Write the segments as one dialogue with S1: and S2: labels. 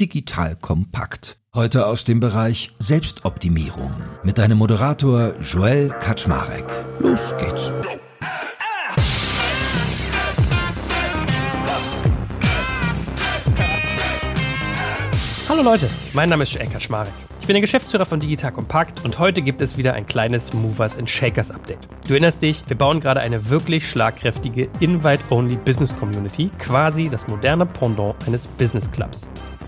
S1: Digital Kompakt. Heute aus dem Bereich Selbstoptimierung mit deinem Moderator Joel Kaczmarek. Los geht's.
S2: Hallo Leute, mein Name ist Joel Kaczmarek. Ich bin der Geschäftsführer von Digital Compact und heute gibt es wieder ein kleines Movers and Shakers Update. Du erinnerst dich, wir bauen gerade eine wirklich schlagkräftige Invite-Only Business Community, quasi das moderne Pendant eines Business Clubs.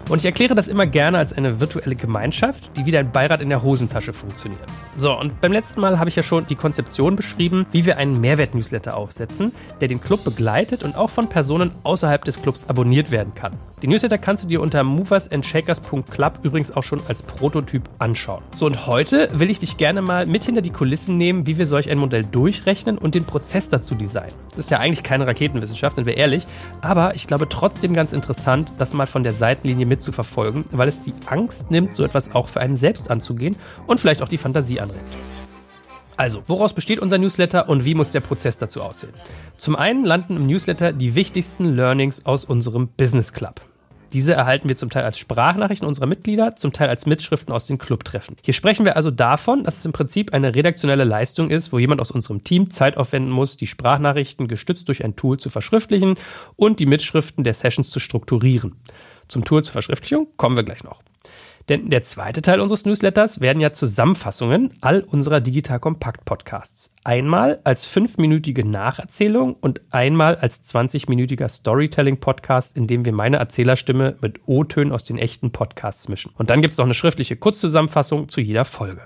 S2: Und ich erkläre das immer gerne als eine virtuelle Gemeinschaft, die wie ein Beirat in der Hosentasche funktioniert. So, und beim letzten Mal habe ich ja schon die Konzeption beschrieben, wie wir einen Mehrwert-Newsletter aufsetzen, der den Club begleitet und auch von Personen außerhalb des Clubs abonniert werden kann. Die Newsletter kannst du dir unter moversandshakers.club übrigens auch schon als Prototyp anschauen. So, und heute will ich dich gerne mal mit hinter die Kulissen nehmen, wie wir solch ein Modell durchrechnen und den Prozess dazu designen. Das ist ja eigentlich keine Raketenwissenschaft, sind wir ehrlich, aber ich glaube trotzdem ganz interessant, das mal von der Seitenlinie mit mitzuverfolgen, weil es die Angst nimmt, so etwas auch für einen selbst anzugehen und vielleicht auch die Fantasie anregt. Also, woraus besteht unser Newsletter und wie muss der Prozess dazu aussehen? Zum einen landen im Newsletter die wichtigsten Learnings aus unserem Business Club. Diese erhalten wir zum Teil als Sprachnachrichten unserer Mitglieder, zum Teil als Mitschriften aus den Clubtreffen. Hier sprechen wir also davon, dass es im Prinzip eine redaktionelle Leistung ist, wo jemand aus unserem Team Zeit aufwenden muss, die Sprachnachrichten gestützt durch ein Tool zu verschriftlichen und die Mitschriften der Sessions zu strukturieren. Zum Tool zur Verschriftlichung kommen wir gleich noch. Denn der zweite Teil unseres Newsletters werden ja Zusammenfassungen all unserer Digital Kompakt Podcasts. Einmal als fünfminütige Nacherzählung und einmal als 20-minütiger Storytelling-Podcast, in dem wir meine Erzählerstimme mit O-Tönen aus den echten Podcasts mischen. Und dann gibt es noch eine schriftliche Kurzzusammenfassung zu jeder Folge.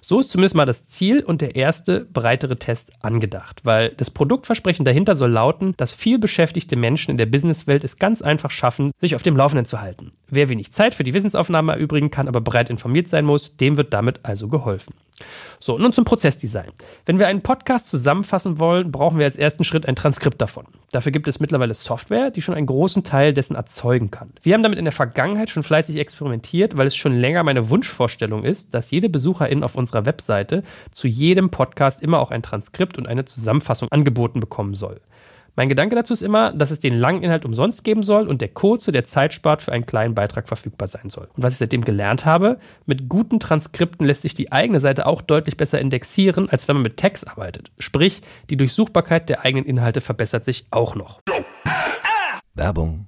S2: So ist zumindest mal das Ziel und der erste breitere Test angedacht, weil das Produktversprechen dahinter soll lauten, dass viel beschäftigte Menschen in der Businesswelt es ganz einfach schaffen, sich auf dem Laufenden zu halten. Wer wenig Zeit für die Wissensaufnahme erübrigen kann, aber bereit informiert sein muss, dem wird damit also geholfen. So, nun zum Prozessdesign. Wenn wir einen Podcast zusammenfassen wollen, brauchen wir als ersten Schritt ein Transkript davon. Dafür gibt es mittlerweile Software, die schon einen großen Teil dessen erzeugen kann. Wir haben damit in der Vergangenheit schon fleißig experimentiert, weil es schon länger meine Wunschvorstellung ist, dass jede Besucherin auf unserer Webseite zu jedem Podcast immer auch ein Transkript und eine Zusammenfassung angeboten bekommen soll. Mein Gedanke dazu ist immer, dass es den langen Inhalt umsonst geben soll und der kurze, der Zeit spart, für einen kleinen Beitrag verfügbar sein soll. Und was ich seitdem gelernt habe, mit guten Transkripten lässt sich die eigene Seite auch deutlich besser indexieren, als wenn man mit Text arbeitet. Sprich, die Durchsuchbarkeit der eigenen Inhalte verbessert sich auch noch.
S1: Werbung.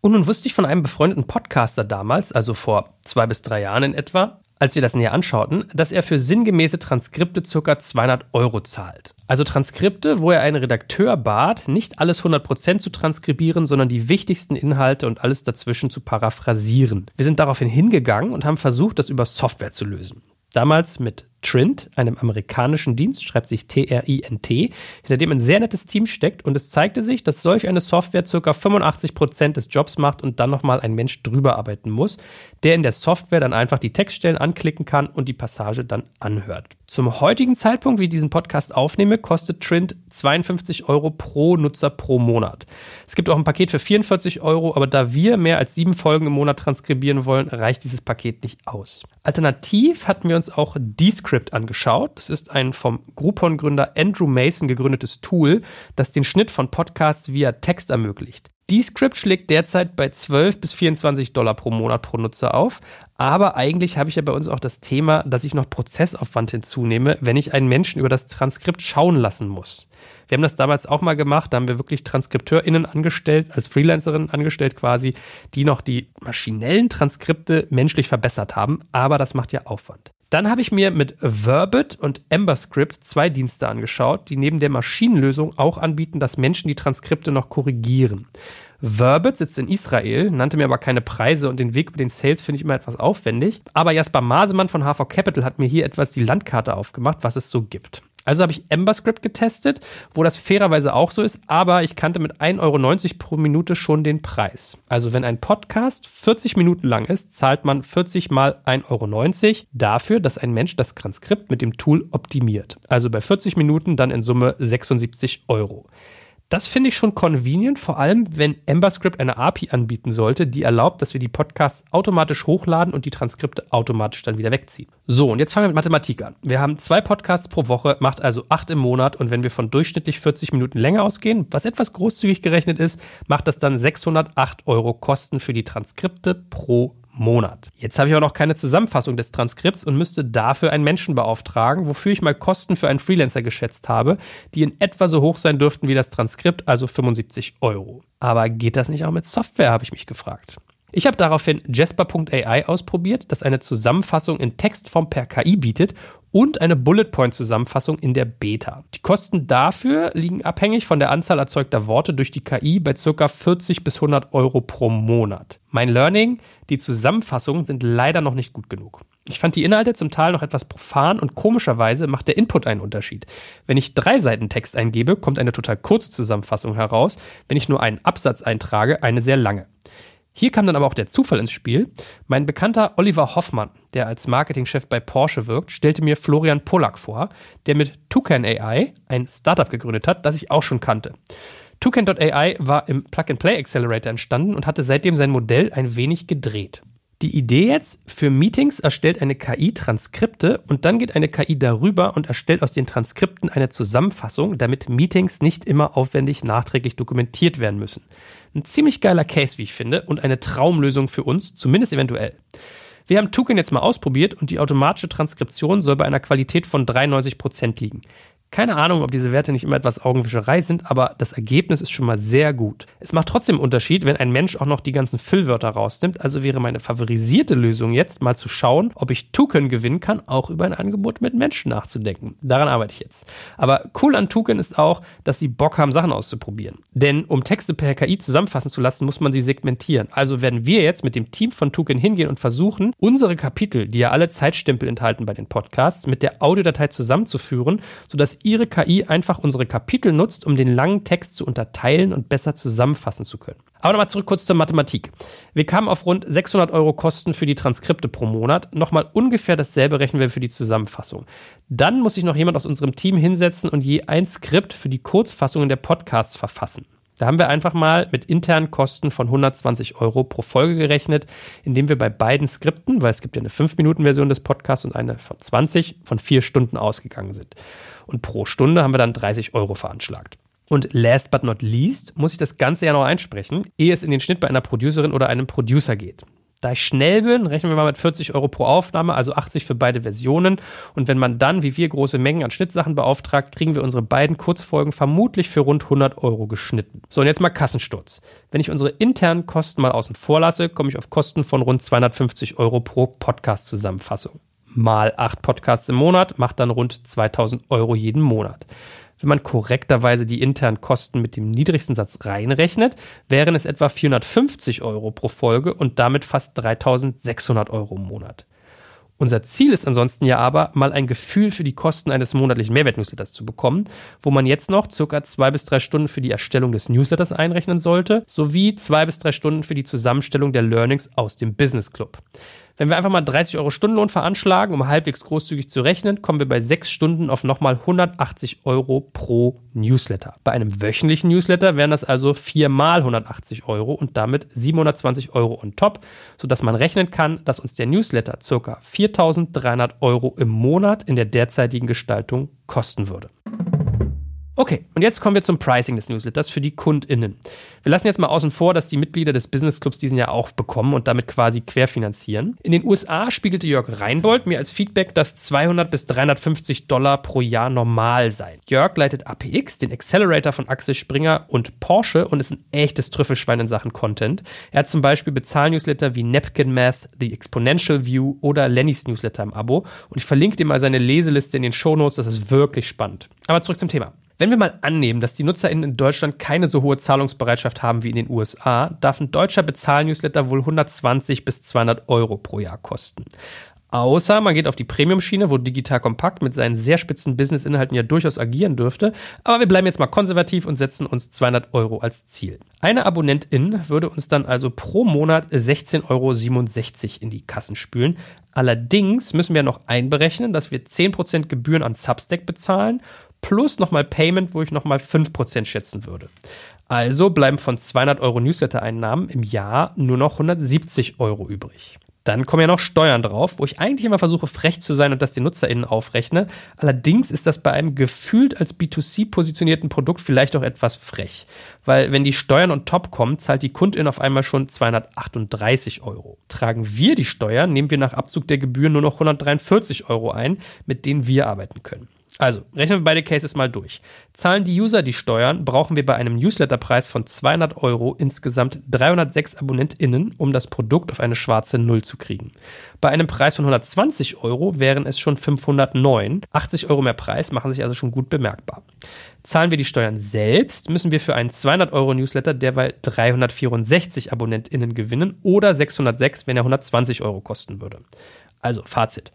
S2: Und nun wusste ich von einem befreundeten Podcaster damals, also vor zwei bis drei Jahren in etwa, als wir das näher anschauten, dass er für sinngemäße Transkripte ca. 200 Euro zahlt. Also Transkripte, wo er einen Redakteur bat, nicht alles 100% zu transkribieren, sondern die wichtigsten Inhalte und alles dazwischen zu paraphrasieren. Wir sind daraufhin hingegangen und haben versucht, das über Software zu lösen. Damals mit Trint, einem amerikanischen Dienst, schreibt sich T-R-I-N-T, hinter dem ein sehr nettes Team steckt und es zeigte sich, dass solch eine Software ca. 85% des Jobs macht und dann nochmal ein Mensch drüber arbeiten muss, der in der Software dann einfach die Textstellen anklicken kann und die Passage dann anhört. Zum heutigen Zeitpunkt, wie ich diesen Podcast aufnehme, kostet Trint 52 Euro pro Nutzer pro Monat. Es gibt auch ein Paket für 44 Euro, aber da wir mehr als sieben Folgen im Monat transkribieren wollen, reicht dieses Paket nicht aus. Alternativ hatten wir uns auch Descript angeschaut. Das ist ein vom Groupon-Gründer Andrew Mason gegründetes Tool, das den Schnitt von Podcasts via Text ermöglicht. Descript schlägt derzeit bei 12 bis 24 Dollar pro Monat pro Nutzer auf. Aber eigentlich habe ich ja bei uns auch das Thema, dass ich noch Prozessaufwand hinzunehme, wenn ich einen Menschen über das Transkript schauen lassen muss. Wir haben das damals auch mal gemacht, da haben wir wirklich TranskripteurInnen angestellt, als Freelancerinnen angestellt quasi, die noch die maschinellen Transkripte menschlich verbessert haben, aber das macht ja Aufwand. Dann habe ich mir mit Verbit und EmberScript zwei Dienste angeschaut, die neben der Maschinenlösung auch anbieten, dass Menschen die Transkripte noch korrigieren. Verbit sitzt in Israel, nannte mir aber keine Preise und den Weg über den Sales finde ich immer etwas aufwendig. Aber Jasper Masemann von HV Capital hat mir hier etwas die Landkarte aufgemacht, was es so gibt. Also habe ich EmberScript getestet, wo das fairerweise auch so ist, aber ich kannte mit 1,90 Euro pro Minute schon den Preis. Also wenn ein Podcast 40 Minuten lang ist, zahlt man 40 mal 1,90 Euro dafür, dass ein Mensch das Transkript mit dem Tool optimiert. Also bei 40 Minuten dann in Summe 76 Euro. Das finde ich schon convenient, vor allem wenn EmberScript eine API anbieten sollte, die erlaubt, dass wir die Podcasts automatisch hochladen und die Transkripte automatisch dann wieder wegziehen. So, und jetzt fangen wir mit Mathematik an. Wir haben zwei Podcasts pro Woche, macht also acht im Monat und wenn wir von durchschnittlich 40 Minuten länger ausgehen, was etwas großzügig gerechnet ist, macht das dann 608 Euro Kosten für die Transkripte pro Monat. Jetzt habe ich aber noch keine Zusammenfassung des Transkripts und müsste dafür einen Menschen beauftragen, wofür ich mal Kosten für einen Freelancer geschätzt habe, die in etwa so hoch sein dürften wie das Transkript, also 75 Euro. Aber geht das nicht auch mit Software, habe ich mich gefragt. Ich habe daraufhin Jasper.ai ausprobiert, das eine Zusammenfassung in Textform per KI bietet und eine Bullet Point Zusammenfassung in der Beta. Die Kosten dafür liegen abhängig von der Anzahl erzeugter Worte durch die KI bei ca. 40 bis 100 Euro pro Monat. Mein Learning, die Zusammenfassungen sind leider noch nicht gut genug. Ich fand die Inhalte zum Teil noch etwas profan und komischerweise macht der Input einen Unterschied. Wenn ich drei Seiten Text eingebe, kommt eine total kurze Zusammenfassung heraus. Wenn ich nur einen Absatz eintrage, eine sehr lange. Hier kam dann aber auch der Zufall ins Spiel. Mein bekannter Oliver Hoffmann, der als Marketingchef bei Porsche wirkt, stellte mir Florian Pollack vor, der mit Toucan AI ein Startup gegründet hat, das ich auch schon kannte. Toucan.ai war im Plug-and-Play Accelerator entstanden und hatte seitdem sein Modell ein wenig gedreht. Die Idee jetzt, für Meetings erstellt eine KI Transkripte und dann geht eine KI darüber und erstellt aus den Transkripten eine Zusammenfassung, damit Meetings nicht immer aufwendig nachträglich dokumentiert werden müssen. Ein ziemlich geiler Case, wie ich finde, und eine Traumlösung für uns, zumindest eventuell. Wir haben Tuken jetzt mal ausprobiert und die automatische Transkription soll bei einer Qualität von 93 Prozent liegen. Keine Ahnung, ob diese Werte nicht immer etwas Augenwischerei sind, aber das Ergebnis ist schon mal sehr gut. Es macht trotzdem Unterschied, wenn ein Mensch auch noch die ganzen Füllwörter rausnimmt. Also wäre meine favorisierte Lösung jetzt mal zu schauen, ob ich Tuken gewinnen kann, auch über ein Angebot mit Menschen nachzudenken. Daran arbeite ich jetzt. Aber cool an Tuken ist auch, dass sie Bock haben, Sachen auszuprobieren. Denn um Texte per KI zusammenfassen zu lassen, muss man sie segmentieren. Also werden wir jetzt mit dem Team von Tuken hingehen und versuchen, unsere Kapitel, die ja alle Zeitstempel enthalten bei den Podcasts, mit der Audiodatei zusammenzuführen, sodass Ihre KI einfach unsere Kapitel nutzt, um den langen Text zu unterteilen und besser zusammenfassen zu können. Aber nochmal zurück kurz zur Mathematik. Wir kamen auf rund 600 Euro Kosten für die Transkripte pro Monat. Nochmal ungefähr dasselbe rechnen wir für die Zusammenfassung. Dann muss sich noch jemand aus unserem Team hinsetzen und je ein Skript für die Kurzfassungen der Podcasts verfassen. Da haben wir einfach mal mit internen Kosten von 120 Euro pro Folge gerechnet, indem wir bei beiden Skripten, weil es gibt ja eine 5-Minuten-Version des Podcasts und eine von 20, von 4 Stunden ausgegangen sind. Und pro Stunde haben wir dann 30 Euro veranschlagt. Und last but not least muss ich das Ganze ja noch einsprechen, ehe es in den Schnitt bei einer Producerin oder einem Producer geht. Da ich schnell bin, rechnen wir mal mit 40 Euro pro Aufnahme, also 80 für beide Versionen. Und wenn man dann, wie wir, große Mengen an Schnittsachen beauftragt, kriegen wir unsere beiden Kurzfolgen vermutlich für rund 100 Euro geschnitten. So, und jetzt mal Kassensturz. Wenn ich unsere internen Kosten mal außen vor lasse, komme ich auf Kosten von rund 250 Euro pro Podcast-Zusammenfassung. Mal acht Podcasts im Monat macht dann rund 2000 Euro jeden Monat. Wenn man korrekterweise die internen Kosten mit dem niedrigsten Satz reinrechnet, wären es etwa 450 Euro pro Folge und damit fast 3600 Euro im Monat. Unser Ziel ist ansonsten ja aber, mal ein Gefühl für die Kosten eines monatlichen Mehrwertnewsletters zu bekommen, wo man jetzt noch circa zwei bis drei Stunden für die Erstellung des Newsletters einrechnen sollte, sowie zwei bis drei Stunden für die Zusammenstellung der Learnings aus dem Business Club. Wenn wir einfach mal 30 Euro Stundenlohn veranschlagen, um halbwegs großzügig zu rechnen, kommen wir bei sechs Stunden auf nochmal 180 Euro pro Newsletter. Bei einem wöchentlichen Newsletter wären das also viermal 180 Euro und damit 720 Euro on top, sodass man rechnen kann, dass uns der Newsletter ca. 4300 Euro im Monat in der derzeitigen Gestaltung kosten würde. Okay, und jetzt kommen wir zum Pricing des Newsletters für die KundInnen. Wir lassen jetzt mal außen vor, dass die Mitglieder des Business Clubs diesen ja auch bekommen und damit quasi querfinanzieren. In den USA spiegelte Jörg Reinbold mir als Feedback, dass 200 bis 350 Dollar pro Jahr normal seien. Jörg leitet APX, den Accelerator von Axel Springer und Porsche und ist ein echtes Trüffelschwein in Sachen Content. Er hat zum Beispiel Bezahlnewsletter wie Napkin Math, The Exponential View oder Lennys Newsletter im Abo und ich verlinke dir mal seine Leseliste in den Shownotes, das ist wirklich spannend. Aber zurück zum Thema. Wenn wir mal annehmen, dass die NutzerInnen in Deutschland keine so hohe Zahlungsbereitschaft haben wie in den USA, darf ein deutscher Bezahlnewsletter wohl 120 bis 200 Euro pro Jahr kosten. Außer man geht auf die Premium-Schiene, wo Digital Kompakt mit seinen sehr spitzen Business-Inhalten ja durchaus agieren dürfte. Aber wir bleiben jetzt mal konservativ und setzen uns 200 Euro als Ziel. Eine Abonnentin würde uns dann also pro Monat 16,67 Euro in die Kassen spülen. Allerdings müssen wir noch einberechnen, dass wir 10% Gebühren an Substack bezahlen plus nochmal Payment, wo ich nochmal 5% schätzen würde. Also bleiben von 200 Euro Newsletter-Einnahmen im Jahr nur noch 170 Euro übrig. Dann kommen ja noch Steuern drauf, wo ich eigentlich immer versuche, frech zu sein und das den NutzerInnen aufrechne. Allerdings ist das bei einem gefühlt als B2C positionierten Produkt vielleicht auch etwas frech. Weil wenn die Steuern on top kommen, zahlt die Kundin auf einmal schon 238 Euro. Tragen wir die Steuern, nehmen wir nach Abzug der Gebühren nur noch 143 Euro ein, mit denen wir arbeiten können. Also, rechnen wir beide Cases mal durch. Zahlen die User die Steuern, brauchen wir bei einem Newsletterpreis von 200 Euro insgesamt 306 AbonnentInnen, um das Produkt auf eine schwarze Null zu kriegen. Bei einem Preis von 120 Euro wären es schon 509. 80 Euro mehr Preis machen sich also schon gut bemerkbar. Zahlen wir die Steuern selbst, müssen wir für einen 200 Euro Newsletter derweil 364 AbonnentInnen gewinnen oder 606, wenn er 120 Euro kosten würde. Also, Fazit.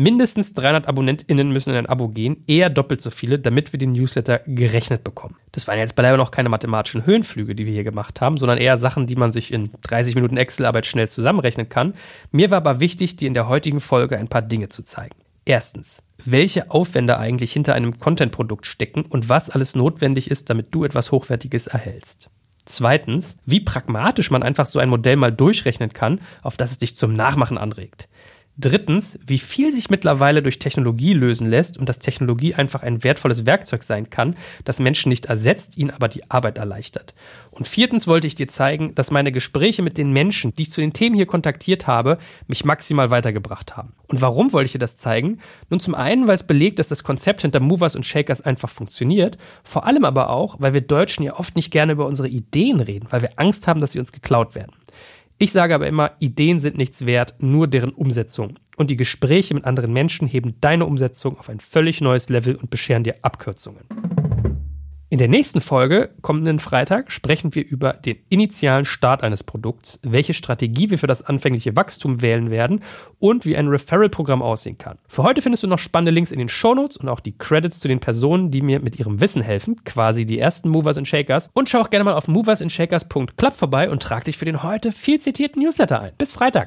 S2: Mindestens 300 AbonnentInnen müssen in ein Abo gehen, eher doppelt so viele, damit wir den Newsletter gerechnet bekommen. Das waren jetzt beileibe noch keine mathematischen Höhenflüge, die wir hier gemacht haben, sondern eher Sachen, die man sich in 30 Minuten Excel-Arbeit schnell zusammenrechnen kann. Mir war aber wichtig, dir in der heutigen Folge ein paar Dinge zu zeigen. Erstens, welche Aufwände eigentlich hinter einem Content-Produkt stecken und was alles notwendig ist, damit du etwas Hochwertiges erhältst. Zweitens, wie pragmatisch man einfach so ein Modell mal durchrechnen kann, auf das es dich zum Nachmachen anregt. Drittens, wie viel sich mittlerweile durch Technologie lösen lässt und dass Technologie einfach ein wertvolles Werkzeug sein kann, das Menschen nicht ersetzt, ihnen aber die Arbeit erleichtert. Und viertens wollte ich dir zeigen, dass meine Gespräche mit den Menschen, die ich zu den Themen hier kontaktiert habe, mich maximal weitergebracht haben. Und warum wollte ich dir das zeigen? Nun zum einen, weil es belegt, dass das Konzept hinter Movers und Shakers einfach funktioniert, vor allem aber auch, weil wir Deutschen ja oft nicht gerne über unsere Ideen reden, weil wir Angst haben, dass sie uns geklaut werden. Ich sage aber immer, Ideen sind nichts wert, nur deren Umsetzung. Und die Gespräche mit anderen Menschen heben deine Umsetzung auf ein völlig neues Level und bescheren dir Abkürzungen. In der nächsten Folge, kommenden Freitag, sprechen wir über den initialen Start eines Produkts, welche Strategie wir für das anfängliche Wachstum wählen werden und wie ein Referral-Programm aussehen kann. Für heute findest du noch spannende Links in den Shownotes und auch die Credits zu den Personen, die mir mit ihrem Wissen helfen, quasi die ersten Movers and Shakers. Und schau auch gerne mal auf moversandshakers.club vorbei und trag dich für den heute viel zitierten Newsletter ein. Bis Freitag!